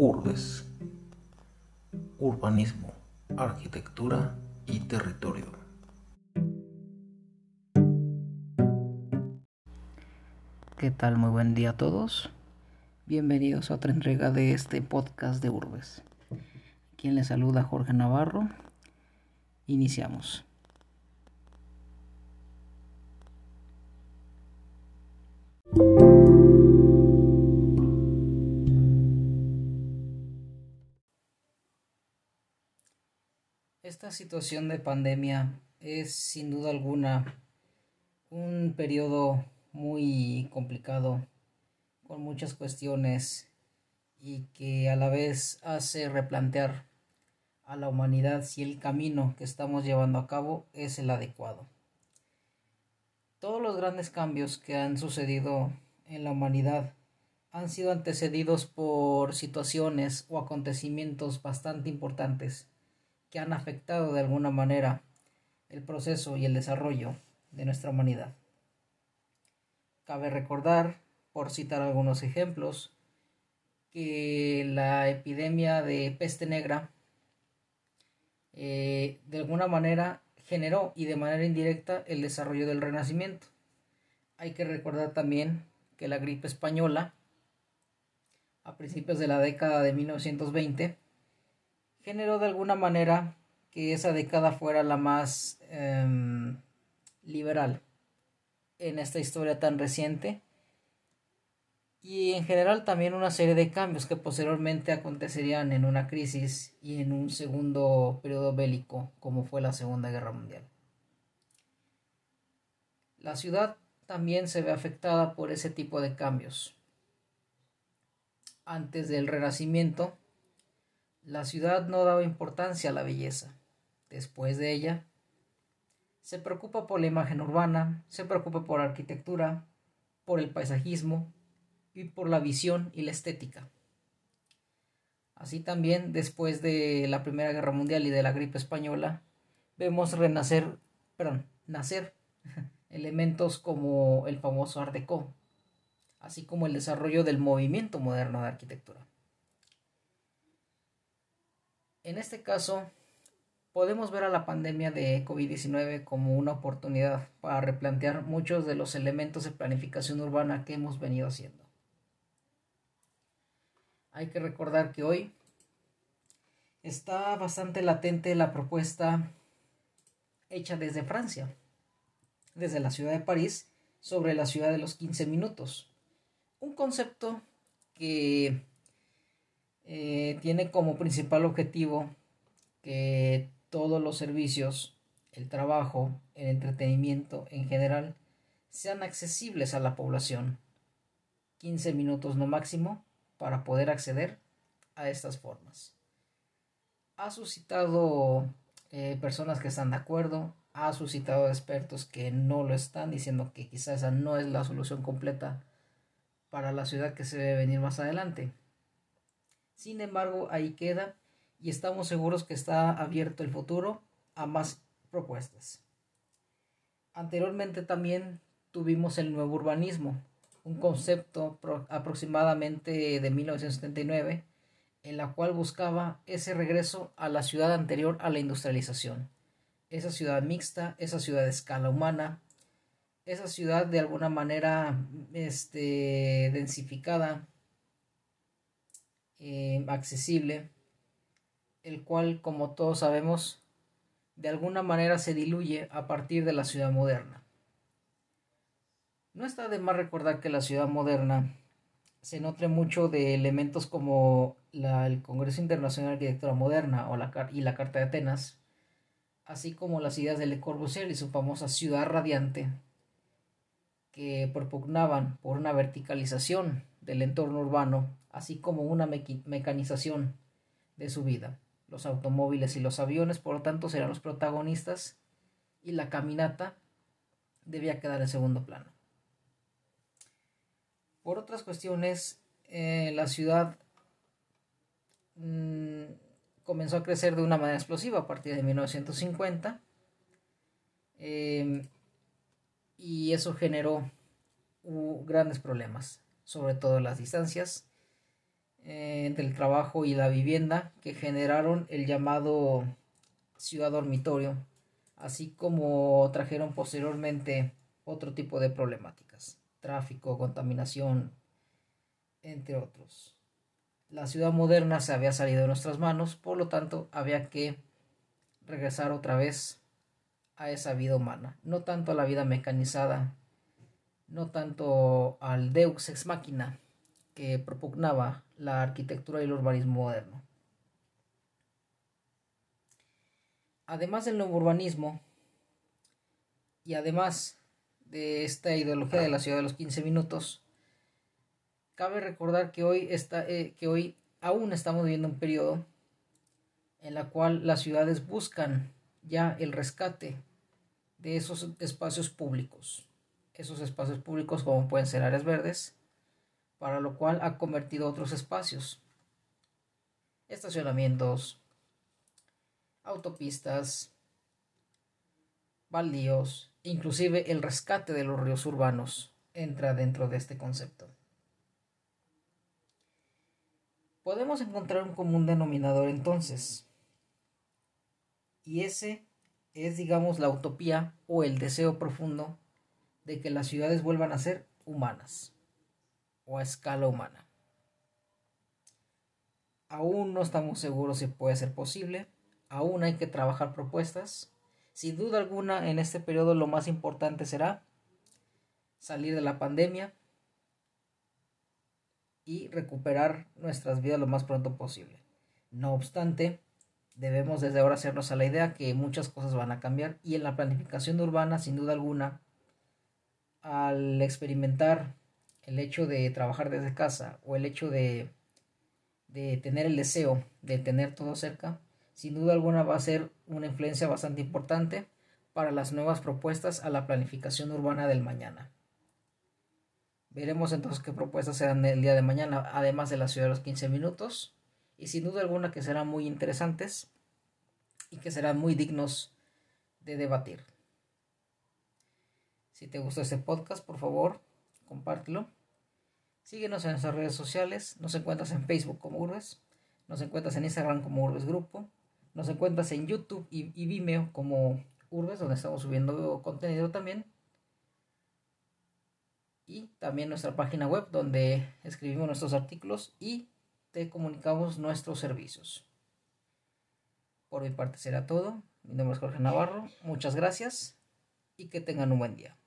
Urbes. Urbanismo, arquitectura y territorio. ¿Qué tal? Muy buen día a todos. Bienvenidos a otra entrega de este podcast de Urbes. Quien les saluda Jorge Navarro. Iniciamos. Esta situación de pandemia es sin duda alguna un periodo muy complicado con muchas cuestiones y que a la vez hace replantear a la humanidad si el camino que estamos llevando a cabo es el adecuado. Todos los grandes cambios que han sucedido en la humanidad han sido antecedidos por situaciones o acontecimientos bastante importantes que han afectado de alguna manera el proceso y el desarrollo de nuestra humanidad. Cabe recordar, por citar algunos ejemplos, que la epidemia de peste negra eh, de alguna manera generó y de manera indirecta el desarrollo del renacimiento. Hay que recordar también que la gripe española a principios de la década de 1920 generó de alguna manera que esa década fuera la más em, liberal en esta historia tan reciente y en general también una serie de cambios que posteriormente acontecerían en una crisis y en un segundo periodo bélico como fue la Segunda Guerra Mundial. La ciudad también se ve afectada por ese tipo de cambios. Antes del Renacimiento, la ciudad no daba importancia a la belleza. Después de ella, se preocupa por la imagen urbana, se preocupa por arquitectura, por el paisajismo y por la visión y la estética. Así también, después de la Primera Guerra Mundial y de la gripe española, vemos renacer, perdón, nacer elementos como el famoso Art Deco, así como el desarrollo del movimiento moderno de arquitectura. En este caso, podemos ver a la pandemia de COVID-19 como una oportunidad para replantear muchos de los elementos de planificación urbana que hemos venido haciendo. Hay que recordar que hoy está bastante latente la propuesta hecha desde Francia, desde la ciudad de París, sobre la ciudad de los 15 minutos. Un concepto que eh, tiene como principal objetivo que todos los servicios, el trabajo, el entretenimiento en general, sean accesibles a la población. 15 minutos no máximo para poder acceder a estas formas. Ha suscitado eh, personas que están de acuerdo, ha suscitado expertos que no lo están, diciendo que quizás esa no es la solución completa para la ciudad que se debe venir más adelante. Sin embargo, ahí queda y estamos seguros que está abierto el futuro a más propuestas. Anteriormente también tuvimos el nuevo urbanismo, un concepto aproximadamente de 1979, en la cual buscaba ese regreso a la ciudad anterior a la industrialización, esa ciudad mixta, esa ciudad de escala humana, esa ciudad de alguna manera este, densificada, eh, accesible, el cual, como todos sabemos, de alguna manera se diluye a partir de la ciudad moderna. No está de más recordar que la ciudad moderna se nutre mucho de elementos como el Congreso Internacional de Arquitectura Moderna o y la Carta de Atenas, así como las ideas de Le Corbusier y su famosa ciudad radiante, que propugnaban por una verticalización del entorno urbano así como una mecanización de su vida. Los automóviles y los aviones, por lo tanto, serán los protagonistas y la caminata debía quedar en segundo plano. Por otras cuestiones, eh, la ciudad mm, comenzó a crecer de una manera explosiva a partir de 1950 em, y eso generó grandes problemas, sobre todo las distancias eh, entre el trabajo y la vivienda que generaron el llamado ciudad dormitorio, así como trajeron posteriormente otro tipo de problemáticas, tráfico, contaminación, entre otros. La ciudad moderna se había salido de nuestras manos, por lo tanto había que regresar otra vez a esa vida humana, no tanto a la vida mecanizada, no tanto al deus ex machina que propugnaba la arquitectura y el urbanismo moderno. Además del nuevo urbanismo y además de esta ideología de la ciudad de los 15 minutos, cabe recordar que hoy, está, eh, que hoy aún estamos viviendo un periodo en la cual las ciudades buscan ya el rescate de esos espacios públicos. Esos espacios públicos como pueden ser áreas verdes, para lo cual ha convertido otros espacios. Estacionamientos, autopistas, baldíos, inclusive el rescate de los ríos urbanos entra dentro de este concepto. Podemos encontrar un común denominador entonces, y ese es, digamos, la utopía o el deseo profundo de que las ciudades vuelvan a ser humanas o a escala humana. Aún no estamos seguros si puede ser posible, aún hay que trabajar propuestas. Sin duda alguna, en este periodo lo más importante será salir de la pandemia y recuperar nuestras vidas lo más pronto posible. No obstante, debemos desde ahora hacernos a la idea que muchas cosas van a cambiar y en la planificación urbana, sin duda alguna, al experimentar el hecho de trabajar desde casa o el hecho de, de tener el deseo de tener todo cerca, sin duda alguna va a ser una influencia bastante importante para las nuevas propuestas a la planificación urbana del mañana. Veremos entonces qué propuestas serán el día de mañana, además de la ciudad de los 15 minutos, y sin duda alguna que serán muy interesantes y que serán muy dignos de debatir. Si te gustó este podcast, por favor, compártelo Síguenos en nuestras redes sociales. Nos encuentras en Facebook como Urbes. Nos encuentras en Instagram como Urbes Grupo. Nos encuentras en YouTube y, y Vimeo como Urbes, donde estamos subiendo contenido también. Y también nuestra página web, donde escribimos nuestros artículos y te comunicamos nuestros servicios. Por mi parte será todo. Mi nombre es Jorge Navarro. Muchas gracias y que tengan un buen día.